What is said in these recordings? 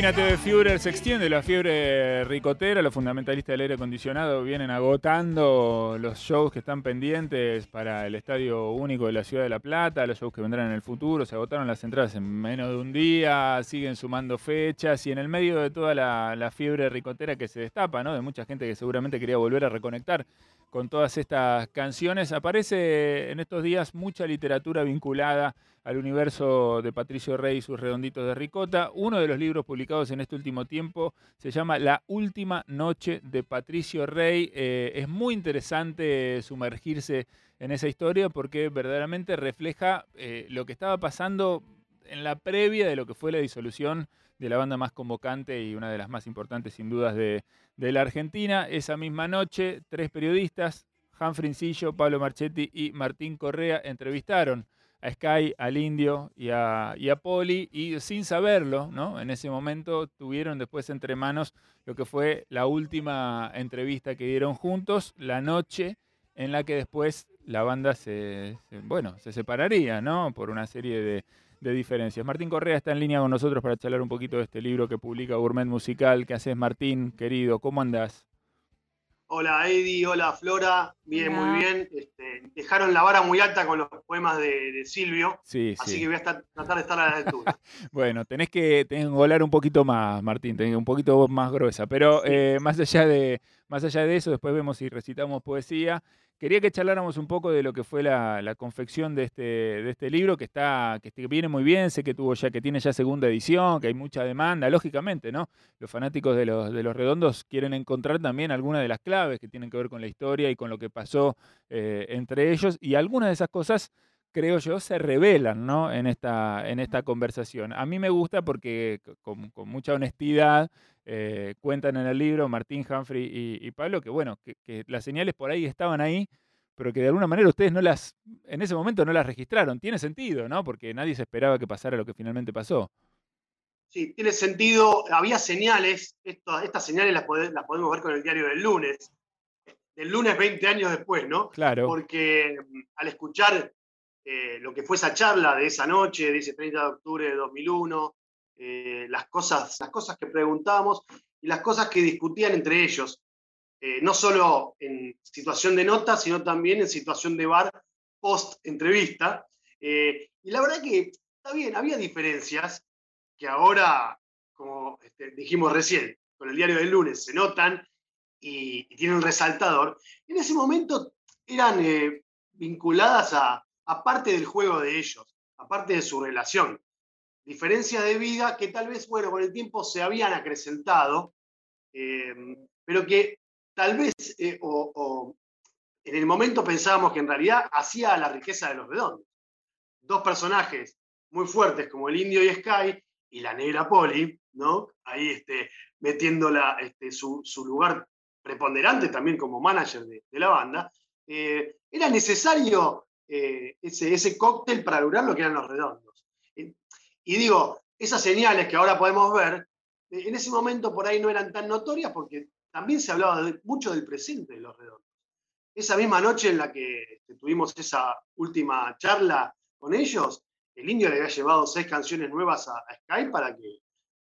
Divina TV Führer se extiende la fiebre ricotera, los fundamentalistas del aire acondicionado vienen agotando los shows que están pendientes para el Estadio Único de la Ciudad de La Plata, los shows que vendrán en el futuro, se agotaron las entradas en menos de un día, siguen sumando fechas y en el medio de toda la, la fiebre ricotera que se destapa, ¿no? de mucha gente que seguramente quería volver a reconectar con todas estas canciones. Aparece en estos días mucha literatura vinculada al universo de Patricio Rey y sus redonditos de ricota. Uno de los libros publicados en este último tiempo se llama La Última Noche de Patricio Rey. Eh, es muy interesante sumergirse en esa historia porque verdaderamente refleja eh, lo que estaba pasando en la previa de lo que fue la disolución de la banda más convocante y una de las más importantes sin dudas de, la Argentina. Esa misma noche, tres periodistas, Humphrey Frincillo, Pablo Marchetti y Martín Correa, entrevistaron a Sky, al Indio y a, y a Poli, y sin saberlo, ¿no? En ese momento tuvieron después entre manos lo que fue la última entrevista que dieron juntos, la noche en la que después la banda se, bueno, se separaría, ¿no? Por una serie de, de diferencias. Martín Correa está en línea con nosotros para charlar un poquito de este libro que publica Gourmet Musical. ¿Qué haces, Martín, querido? ¿Cómo andás? Hola Eddie, hola Flora, bien, muy bien. Este, dejaron la vara muy alta con los poemas de, Silvio, sí, así que voy a tratar de estar a la altura. bueno, tenés que, tenés que volar un poquito más, Martín, tenés un poquito más gruesa, pero eh, más, allá de, más allá de eso, después vemos si recitamos poesía. Quería que charláramos un poco de lo que fue la, confección de este, de este libro, que está, que viene muy bien, sé que tuvo ya, que tiene ya segunda edición, que hay mucha demanda, lógicamente, ¿no? Los fanáticos de los, de los redondos quieren encontrar también algunas de las claves que tienen que ver con la historia y con lo que pasó eh, entre ellos, y algunas de esas cosas creo yo, se revelan ¿no? en, esta, en esta conversación. A mí me gusta porque con, mucha honestidad eh, cuentan en el libro Martín, Humphrey y, Pablo que, bueno, que, las señales por ahí estaban ahí, pero que de alguna manera ustedes no las, en ese momento no las registraron. Tiene sentido, ¿no? Porque nadie se esperaba que pasara lo que finalmente pasó. Sí, tiene sentido. Había señales, estas señales las, las podemos ver con el diario del lunes, del lunes 20 años después, ¿no? Claro. Porque mm, al escuchar eh, lo que fue esa charla de esa noche, de ese 30 de octubre de 2001, eh, las, cosas, las cosas que preguntábamos y las cosas que discutían entre ellos, eh, no solo en situación de nota, sino también en situación de bar post-entrevista. y la verdad que está bien, había diferencias que ahora, como este, dijimos recién, con el diario del lunes se notan y, y tienen resaltador. En ese momento eran vinculadas a, aparte del juego de ellos, aparte de su relación. Diferencias de vida que tal vez, bueno, con el tiempo se habían acrecentado, eh, pero que tal vez, eh, o, en el momento pensábamos que en realidad hacía la riqueza de los redondos. Dos personajes muy fuertes como el indio y Sky y la negra Polly, ¿no? Ahí este, metiendo este, su, lugar preponderante también como manager de, la banda, eh, era necesario eh, ese, ese cóctel para lograr lo que eran los redondos. Eh, y digo, esas señales que ahora podemos ver, eh, en ese momento por ahí no eran tan notorias porque también se hablaba mucho del presente de los redondos. Esa misma noche en la que este, tuvimos esa última charla con ellos, el indio le había llevado seis canciones nuevas a, a para que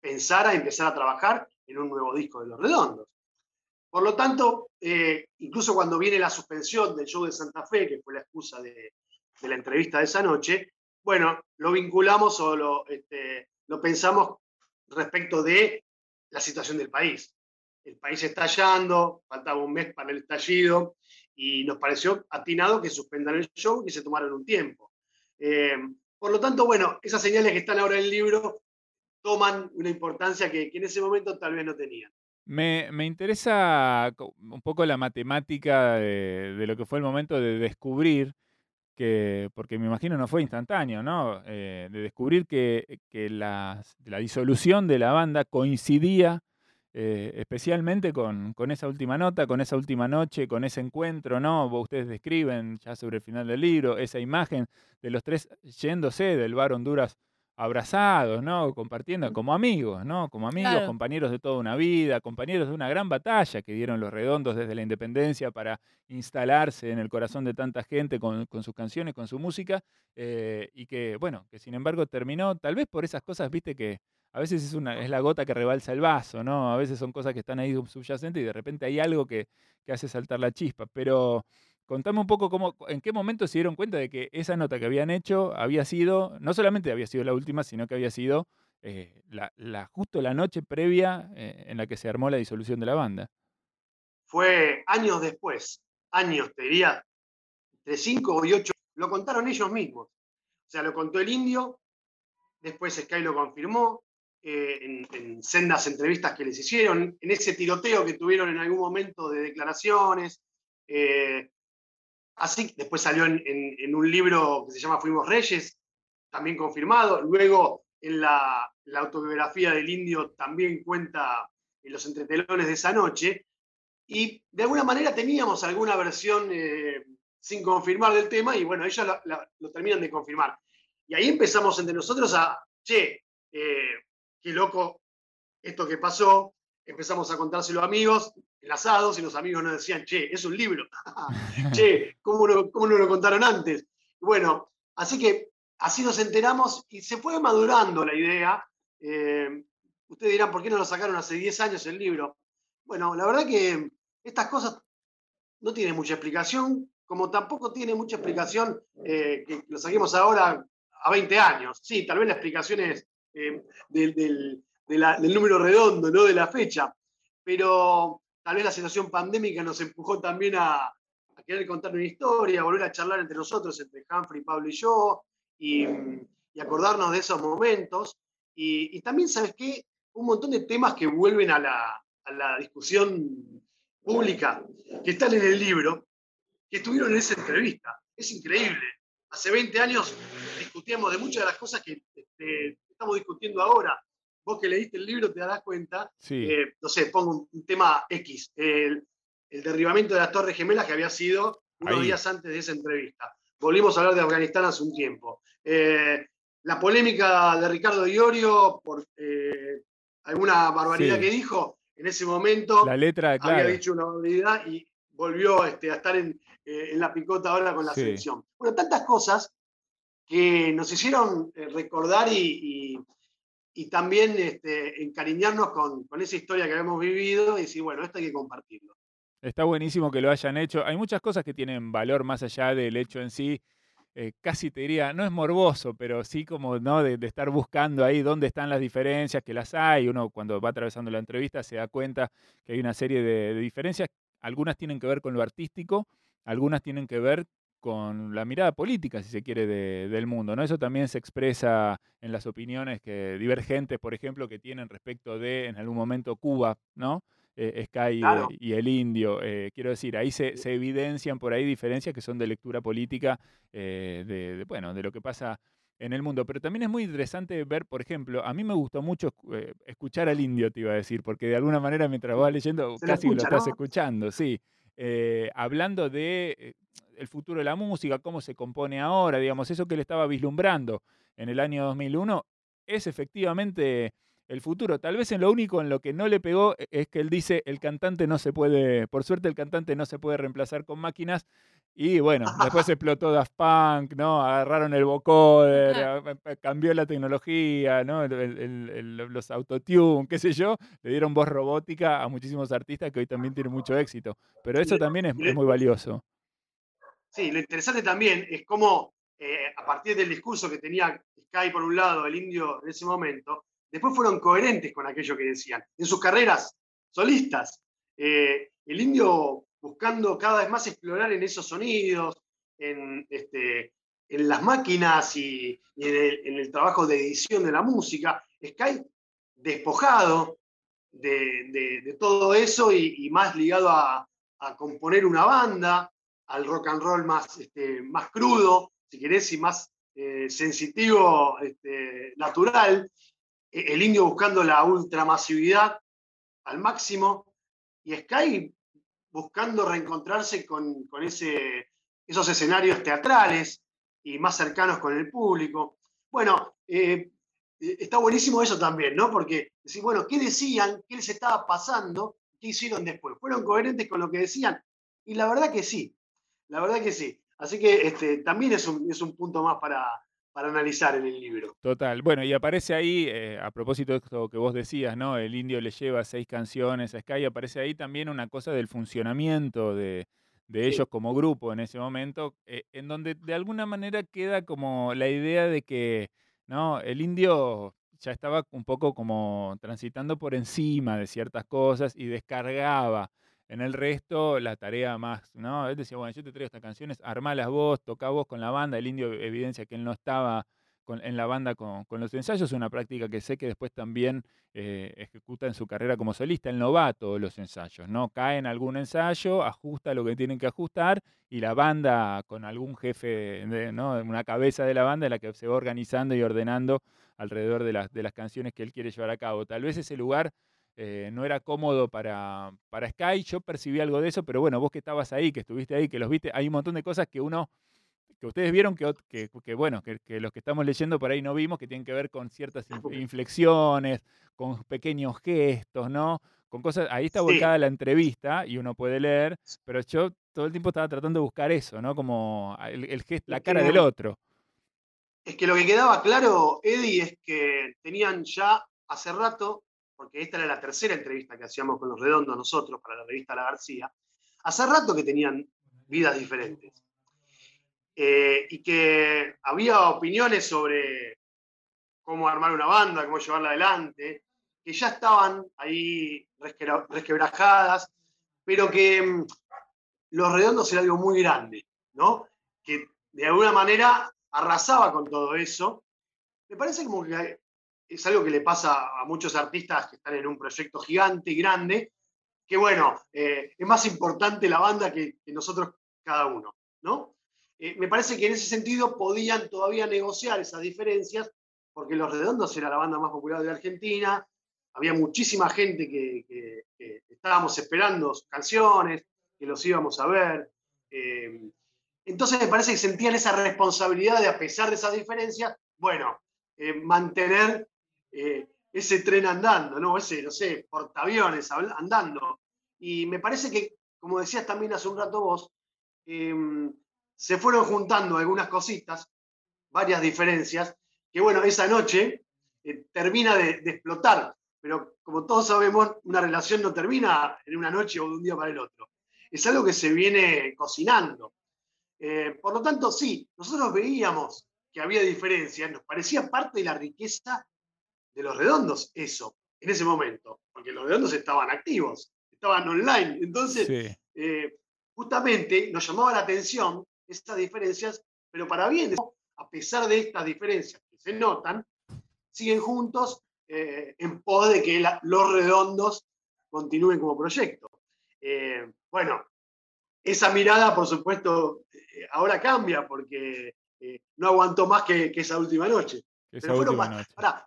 pensara empezar a trabajar en un nuevo disco de Los Redondos. Por lo tanto, eh, incluso cuando viene la suspensión del show de Santa Fe, que fue la excusa de, la entrevista de esa noche, bueno, lo vinculamos o lo, este, pensamos respecto de la situación del país. El país estallando, faltaba un mes para el estallido y nos pareció atinado que suspendan el show y se tomaron un tiempo. Eh, por lo tanto, bueno, esas señales que están ahora en el libro toman una importancia que en ese momento tal vez no tenían. Me, interesa un poco la matemática de, lo que fue el momento de descubrir que, porque me imagino no fue instantáneo, ¿no? Eh, de descubrir que, la, disolución de la banda coincidía eh, especialmente con, esa última nota, con esa última noche, con ese encuentro, ¿no? Ustedes describen ya sobre el final del libro esa imagen de los tres yéndose del bar Honduras abrazados, ¿no? Compartiendo como amigos, ¿no? Como amigos, compañeros de toda una vida, compañeros de una gran batalla que dieron los redondos desde la independencia para instalarse en el corazón de tanta gente con, sus canciones, con su música, eh, y que, bueno, que sin embargo terminó, tal vez por esas cosas, viste, que a veces es, una, es la gota que rebalsa el vaso, ¿no? A veces son cosas que están ahí subyacentes y de repente hay algo que, que hace saltar la chispa. Pero contame un poco cómo, en qué momento se dieron cuenta de que esa nota que habían hecho había sido, no solamente había sido la última, sino que había sido eh, justo la noche previa eh, en la que se armó la disolución de la banda. Fue años después, años, te diría, entre cinco y ocho, lo contaron ellos mismos. O sea, lo contó el indio, después Sky lo confirmó, eh, en, sendas entrevistas que les hicieron, en ese tiroteo que tuvieron en algún momento de declaraciones. Así, después salió en, un libro que se llama Fuimos Reyes, también confirmado. Luego en la, autobiografía del indio también cuenta en los entretelones de esa noche. Y de alguna manera teníamos alguna versión eh, sin confirmar del tema y bueno, ellos lo terminan de confirmar. Y ahí empezamos entre nosotros a, che, eh, qué loco esto que pasó. Empezamos a contárselo a amigos, enlazados, y los amigos nos decían, che, es un libro. che, ¿cómo no, ¿cómo no lo contaron antes? Bueno, así que así nos enteramos y se fue madurando la idea. Eh, ustedes dirán, ¿por qué no lo sacaron hace 10 años el libro? Bueno, la verdad que estas cosas no tienen mucha explicación, como tampoco tiene mucha explicación eh, que lo saquemos ahora a 20 años. Sí, tal vez la explicación es eh, del, número redondo, no de la fecha, pero tal vez la situación pandémica nos empujó también a, a querer contar una historia, a volver a charlar entre nosotros, entre Humphrey, Pablo y yo, y, acordarnos de esos momentos. Y, también, ¿sabes qué? Un montón de temas que vuelven a la, discusión pública, que están en el libro, que estuvieron en esa entrevista. Es increíble. Hace 20 años discutíamos de muchas de las cosas que este, estamos discutiendo ahora. Vos que leíste el libro te darás cuenta. Eh, no sé, pongo un, tema X. El, derribamiento de las Torres Gemelas que había sido unos días antes de esa entrevista. Volvimos a hablar de Afganistán hace un tiempo. Eh, la polémica de Ricardo Iorio por eh, alguna barbaridad que dijo, en ese momento la letra, había dicho una barbaridad y volvió este, a estar en, eh, la picota ahora con la selección. Bueno, tantas cosas que nos hicieron recordar y, también este, encariñarnos con, con, esa historia que habíamos vivido y decir, bueno, esto hay que compartirlo. Está buenísimo que lo hayan hecho. Hay muchas cosas que tienen valor más allá del hecho en sí eh, casi te diría, no es morboso, pero sí como ¿no? De, estar buscando ahí dónde están las diferencias, que las hay. Uno cuando va atravesando la entrevista se da cuenta que hay una serie de, diferencias. Algunas tienen que ver con lo artístico, algunas tienen que ver con la mirada política, si se quiere, del mundo. ¿no? Eso también se expresa en las opiniones que, divergentes, por ejemplo, que tienen respecto de, en algún momento, Cuba, ¿no? Eh, Sky y el indio. Eh, quiero decir, ahí se, evidencian por ahí diferencias que son de lectura política eh, de, bueno, de lo que pasa en el mundo. Pero también es muy interesante ver, por ejemplo, a mí me gustó mucho escuchar al indio, te iba a decir, porque de alguna manera mientras vas leyendo, casi lo, estás escuchando, sí. Hablando de el futuro de la música, cómo se compone ahora, digamos, eso que le estaba vislumbrando en el año 2001, es efectivamente el futuro. Tal vez en lo único en lo que no le pegó e, es que él dice el cantante no se puede, por suerte el cantante no se puede reemplazar con máquinas. Y bueno, después explotó Daft Punk, ¿no? Agarraron el vocoder, cambió la tecnología, ¿no? los autotune, qué sé yo, le dieron voz robótica a muchísimos artistas que hoy también tienen mucho éxito. Pero eso también es, muy valioso. Sí, lo interesante también es cómo eh, a partir del discurso que tenía Sky por un lado, el indio en ese momento, después fueron coherentes con aquello que decían. En sus carreras solistas, eh, el indio buscando cada vez más explorar en esos sonidos, en, este, en las máquinas y, en, el, trabajo de edición de la música. Sky despojado de, todo eso y, más ligado a, componer una banda, al rock and roll más, este, más crudo, si querés, y más eh, sensitivo, este, natural el indio buscando la ultramasividad al máximo y Sky buscando reencontrarse con, esos escenarios teatrales y más cercanos con el público. Bueno, eh, está buenísimo eso también, ¿no? Porque decir, bueno, ¿qué decían? ¿Qué les estaba pasando? ¿Qué hicieron después? ¿Fueron coherentes con lo que decían? Y la verdad que sí, la verdad que sí. Así que este, también es un punto más para, para analizar en el libro. Total. Bueno, y aparece ahí, eh, a propósito de esto que vos decías, ¿no? El indio le lleva seis canciones a Sky, aparece ahí también una cosa del funcionamiento de, ellos como grupo en ese momento, eh, en donde de alguna manera queda como la idea de que, ¿no? El indio ya estaba un poco como transitando por encima de ciertas cosas y descargaba en el resto, la tarea más, ¿no? Él decía, bueno, yo te traigo estas canciones, armalas vos, toca vos con la banda. El indio evidencia que él no estaba en la banda con, los ensayos, una práctica que sé que después también eh, ejecuta en su carrera como solista. Él no va a todos los ensayos, ¿no? Cae en algún ensayo, ajusta lo que tienen que ajustar y la banda con algún jefe, de, ¿no? Una cabeza de la banda en la que se va organizando y ordenando alrededor de las, de las canciones que él quiere llevar a cabo. Tal vez ese lugar eh, no era cómodo para, para Sky, yo percibí algo de eso, pero bueno, vos que estabas ahí, que estuviste ahí, que los viste, hay un montón de cosas que uno, que ustedes vieron que, que, bueno, que, los que estamos leyendo por ahí no vimos, que tienen que ver con ciertas inflexiones, con pequeños gestos, ¿no? Con cosas, ahí está volcada la entrevista y uno puede leer, pero yo todo el tiempo estaba tratando de buscar eso, ¿no? Como el, gesto, la cara del otro. Es que lo que quedaba claro, Eddie, es que tenían ya hace rato porque esta era la tercera entrevista que hacíamos con los redondos nosotros para la revista La García, hace rato que tenían vidas diferentes. Eh, y que había opiniones sobre cómo armar una banda, cómo llevarla adelante, que ya estaban ahí resquebrajadas, pero que mm, los redondos era algo muy grande, ¿no? Que de alguna manera arrasaba con todo eso. Me parece como que es algo que le pasa a muchos artistas que están en un proyecto gigante y grande, que bueno, eh, es más importante la banda que, nosotros cada uno, ¿no? Eh, me parece que en ese sentido podían todavía negociar esas diferencias, porque Los Redondos era la banda más popular de Argentina, había muchísima gente que, estábamos esperando sus canciones, que los íbamos a ver. Eh, entonces me parece que sentían esa responsabilidad de, a pesar de esas diferencias, bueno, mantener eh, ese tren andando, ¿no? Ese, no sé, portaaviones andando. Y me parece que, como decías también hace un rato vos, em, se fueron juntando algunas cositas, varias diferencias, que bueno, esa noche eh, termina de, explotar, pero como todos sabemos, una relación no termina en una noche o de un día para el otro. Es algo que se viene cocinando. Eh, por lo tanto, sí, nosotros veíamos que había diferencias, nos parecía parte de la riqueza de los redondos eso, en ese momento, porque los redondos estaban activos, estaban online. Entonces, eh, justamente nos llamaba la atención estas diferencias, pero para bien, a pesar de estas diferencias que se notan, siguen juntos eh, en pos de que los redondos continúen como proyecto. Eh, bueno, esa mirada, por supuesto, ahora cambia porque no aguantó más que esa última noche. Pero fueron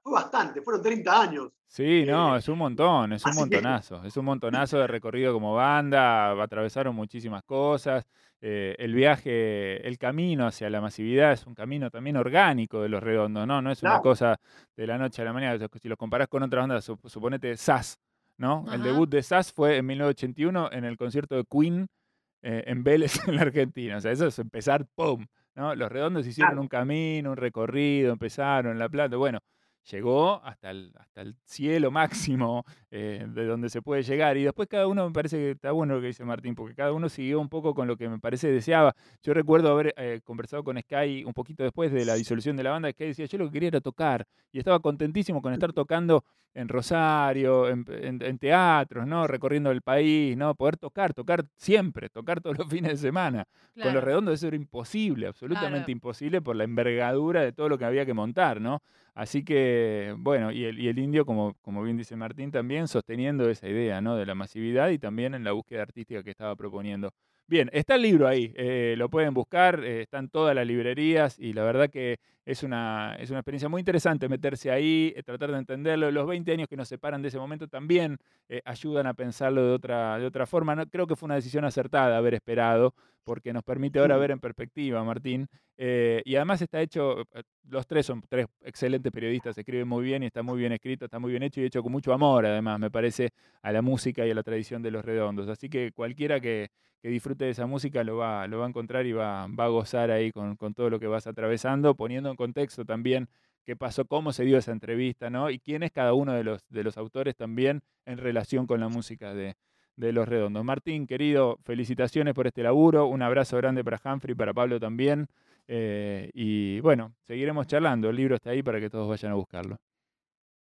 fue bastante, fueron 30 años. Sí, no, eh, es un montón, es un montonazo. Es un montonazo de recorrido como banda, atravesaron muchísimas cosas. Eh, el viaje, el camino hacia la masividad es un camino también orgánico de los redondos, ¿no? No es una cosa de la noche a la mañana. Si lo comparás con otra banda, suponete SAS, ¿no? El debut de SAS fue en 1981 en el concierto de Queen eh, en Vélez, en la Argentina. O sea, eso es empezar, ¡pum! ¿No? Los redondos hicieron un camino, un recorrido, empezaron en La Plata. Bueno, llegó hasta el, hasta el cielo máximo eh, de donde se puede llegar. Y después cada uno, me parece que está bueno lo que dice Martín, porque cada uno siguió un poco con lo que me parece deseaba. Yo recuerdo haber eh, conversado con Sky un poquito después de la disolución de la banda, Sky decía, yo lo que quería era tocar, y estaba contentísimo con estar tocando en Rosario, en, teatros, ¿no? Recorriendo el país, ¿no? Poder tocar, tocar siempre, tocar todos los fines de semana. Con los redondos eso era imposible, absolutamente imposible por la envergadura de todo lo que había que montar, ¿no? Así que, bueno, y el, indio, como, como bien dice Martín, también sosteniendo esa idea ¿no? de la masividad y también en la búsqueda artística que estaba proponiendo. Bien, está el libro ahí, eh, lo pueden buscar, eh, están todas las librerías y la verdad que es una, es una experiencia muy interesante meterse ahí, eh, tratar de entenderlo. Los 20 años que nos separan de ese momento también ayudan a pensarlo de otra, de otra forma. No, creo que fue una decisión acertada haber esperado porque nos permite ahora ver en perspectiva, Martín. Eh, y además está hecho, eh, los tres son tres excelentes periodistas, escriben muy bien y está muy bien escrito, está muy bien hecho y hecho con mucho amor, además, me parece, a la música y a la tradición de los redondos. Así que cualquiera que, disfrute de esa música lo va, lo va a encontrar y va, va a gozar ahí con, con todo lo que vas atravesando, poniendo contexto también qué pasó, cómo se dio esa entrevista, ¿no? Y quién es cada uno de los, de los autores también en relación con la música de, Los Redondos. Martín, querido, felicitaciones por este laburo, un abrazo grande para Humphrey, para Pablo también, eh, y bueno, seguiremos charlando, el libro está ahí para que todos vayan a buscarlo.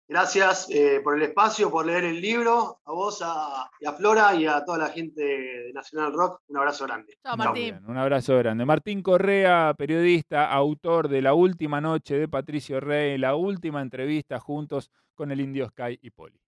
Gracias eh, por el espacio, por leer el libro. A vos, a, a, Flora y a toda la gente de Nacional Rock, un abrazo grande. Chao, Martín. un abrazo grande. Martín Correa, periodista, autor de La Última Noche de Patricio Rey, la última entrevista juntos con el Indio Sky y Poli.